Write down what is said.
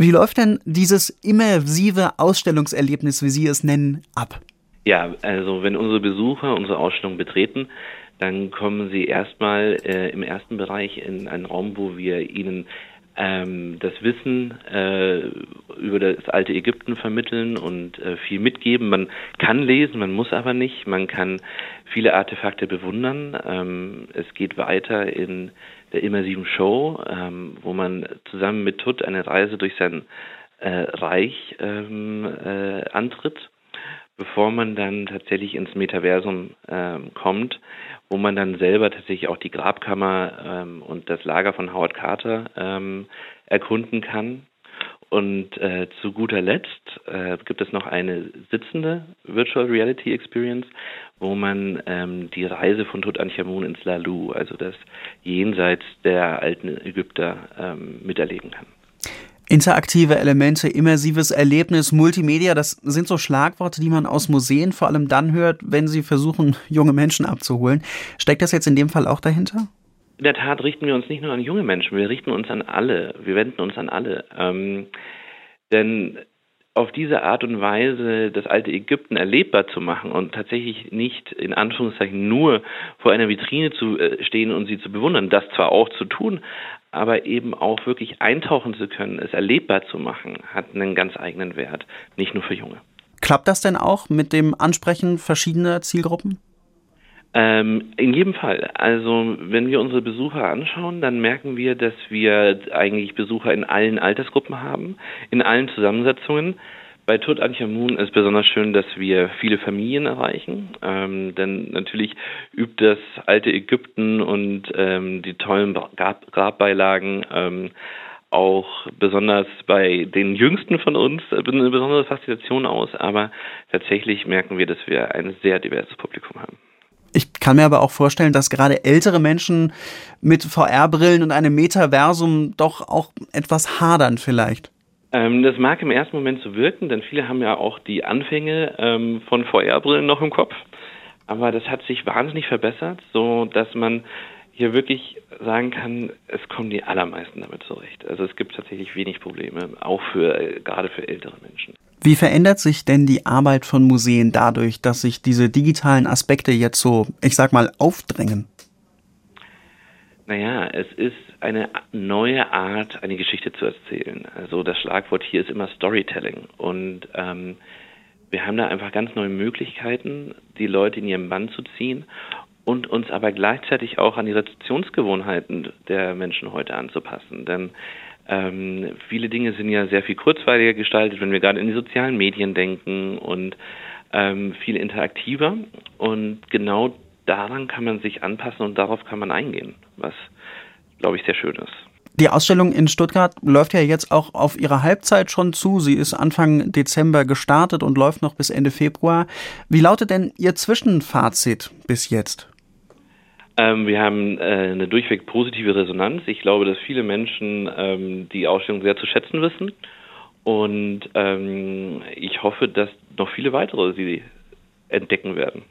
Wie läuft denn dieses immersive Ausstellungserlebnis, wie Sie es nennen, ab? Ja, also wenn unsere Besucher unsere Ausstellung betreten, dann kommen sie erstmal äh, im ersten Bereich in einen Raum, wo wir ihnen ähm, das Wissen äh, über das alte Ägypten vermitteln und äh, viel mitgeben. Man kann lesen, man muss aber nicht. Man kann viele Artefakte bewundern. Ähm, es geht weiter in der immersiven Show, ähm, wo man zusammen mit Tut eine Reise durch sein äh, Reich ähm, äh, antritt bevor man dann tatsächlich ins Metaversum ähm, kommt, wo man dann selber tatsächlich auch die Grabkammer ähm, und das Lager von Howard Carter ähm, erkunden kann. Und äh, zu guter Letzt äh, gibt es noch eine sitzende Virtual Reality Experience, wo man ähm, die Reise von Tutanchamun ins Lalu, also das Jenseits der alten Ägypter, ähm, miterleben kann. Interaktive Elemente, immersives Erlebnis, Multimedia, das sind so Schlagworte, die man aus Museen vor allem dann hört, wenn sie versuchen, junge Menschen abzuholen. Steckt das jetzt in dem Fall auch dahinter? In der Tat richten wir uns nicht nur an junge Menschen, wir richten uns an alle, wir wenden uns an alle. Ähm, denn auf diese Art und Weise das alte Ägypten erlebbar zu machen und tatsächlich nicht in Anführungszeichen nur vor einer Vitrine zu äh, stehen und sie zu bewundern, das zwar auch zu tun, aber eben auch wirklich eintauchen zu können, es erlebbar zu machen, hat einen ganz eigenen Wert, nicht nur für Junge. Klappt das denn auch mit dem Ansprechen verschiedener Zielgruppen? Ähm, in jedem Fall. Also wenn wir unsere Besucher anschauen, dann merken wir, dass wir eigentlich Besucher in allen Altersgruppen haben, in allen Zusammensetzungen. Bei Tutanchamun ist besonders schön, dass wir viele Familien erreichen, ähm, denn natürlich übt das alte Ägypten und ähm, die tollen Grab Grabbeilagen ähm, auch besonders bei den Jüngsten von uns eine besondere Faszination aus, aber tatsächlich merken wir, dass wir ein sehr diverses Publikum haben. Kann mir aber auch vorstellen, dass gerade ältere Menschen mit VR-Brillen und einem Metaversum doch auch etwas hadern vielleicht. Ähm, das mag im ersten Moment so wirken, denn viele haben ja auch die Anfänge ähm, von VR-Brillen noch im Kopf. Aber das hat sich wahnsinnig verbessert, so dass man hier wirklich sagen kann, es kommen die allermeisten damit zurecht. Also es gibt tatsächlich wenig Probleme, auch für äh, gerade für ältere Menschen. Wie verändert sich denn die Arbeit von Museen dadurch, dass sich diese digitalen Aspekte jetzt so, ich sag mal, aufdrängen? Naja, es ist eine neue Art, eine Geschichte zu erzählen. Also das Schlagwort hier ist immer Storytelling. Und ähm, wir haben da einfach ganz neue Möglichkeiten, die Leute in ihren Bann zu ziehen und uns aber gleichzeitig auch an die Rezeptionsgewohnheiten der Menschen heute anzupassen. Denn ähm, viele Dinge sind ja sehr viel kurzweiliger gestaltet, wenn wir gerade in die sozialen Medien denken und ähm, viel interaktiver. Und genau daran kann man sich anpassen und darauf kann man eingehen, was, glaube ich, sehr schön ist. Die Ausstellung in Stuttgart läuft ja jetzt auch auf ihrer Halbzeit schon zu. Sie ist Anfang Dezember gestartet und läuft noch bis Ende Februar. Wie lautet denn Ihr Zwischenfazit bis jetzt? Ähm, wir haben äh, eine durchweg positive Resonanz. Ich glaube, dass viele Menschen ähm, die Ausstellung sehr zu schätzen wissen. Und ähm, ich hoffe, dass noch viele weitere sie entdecken werden.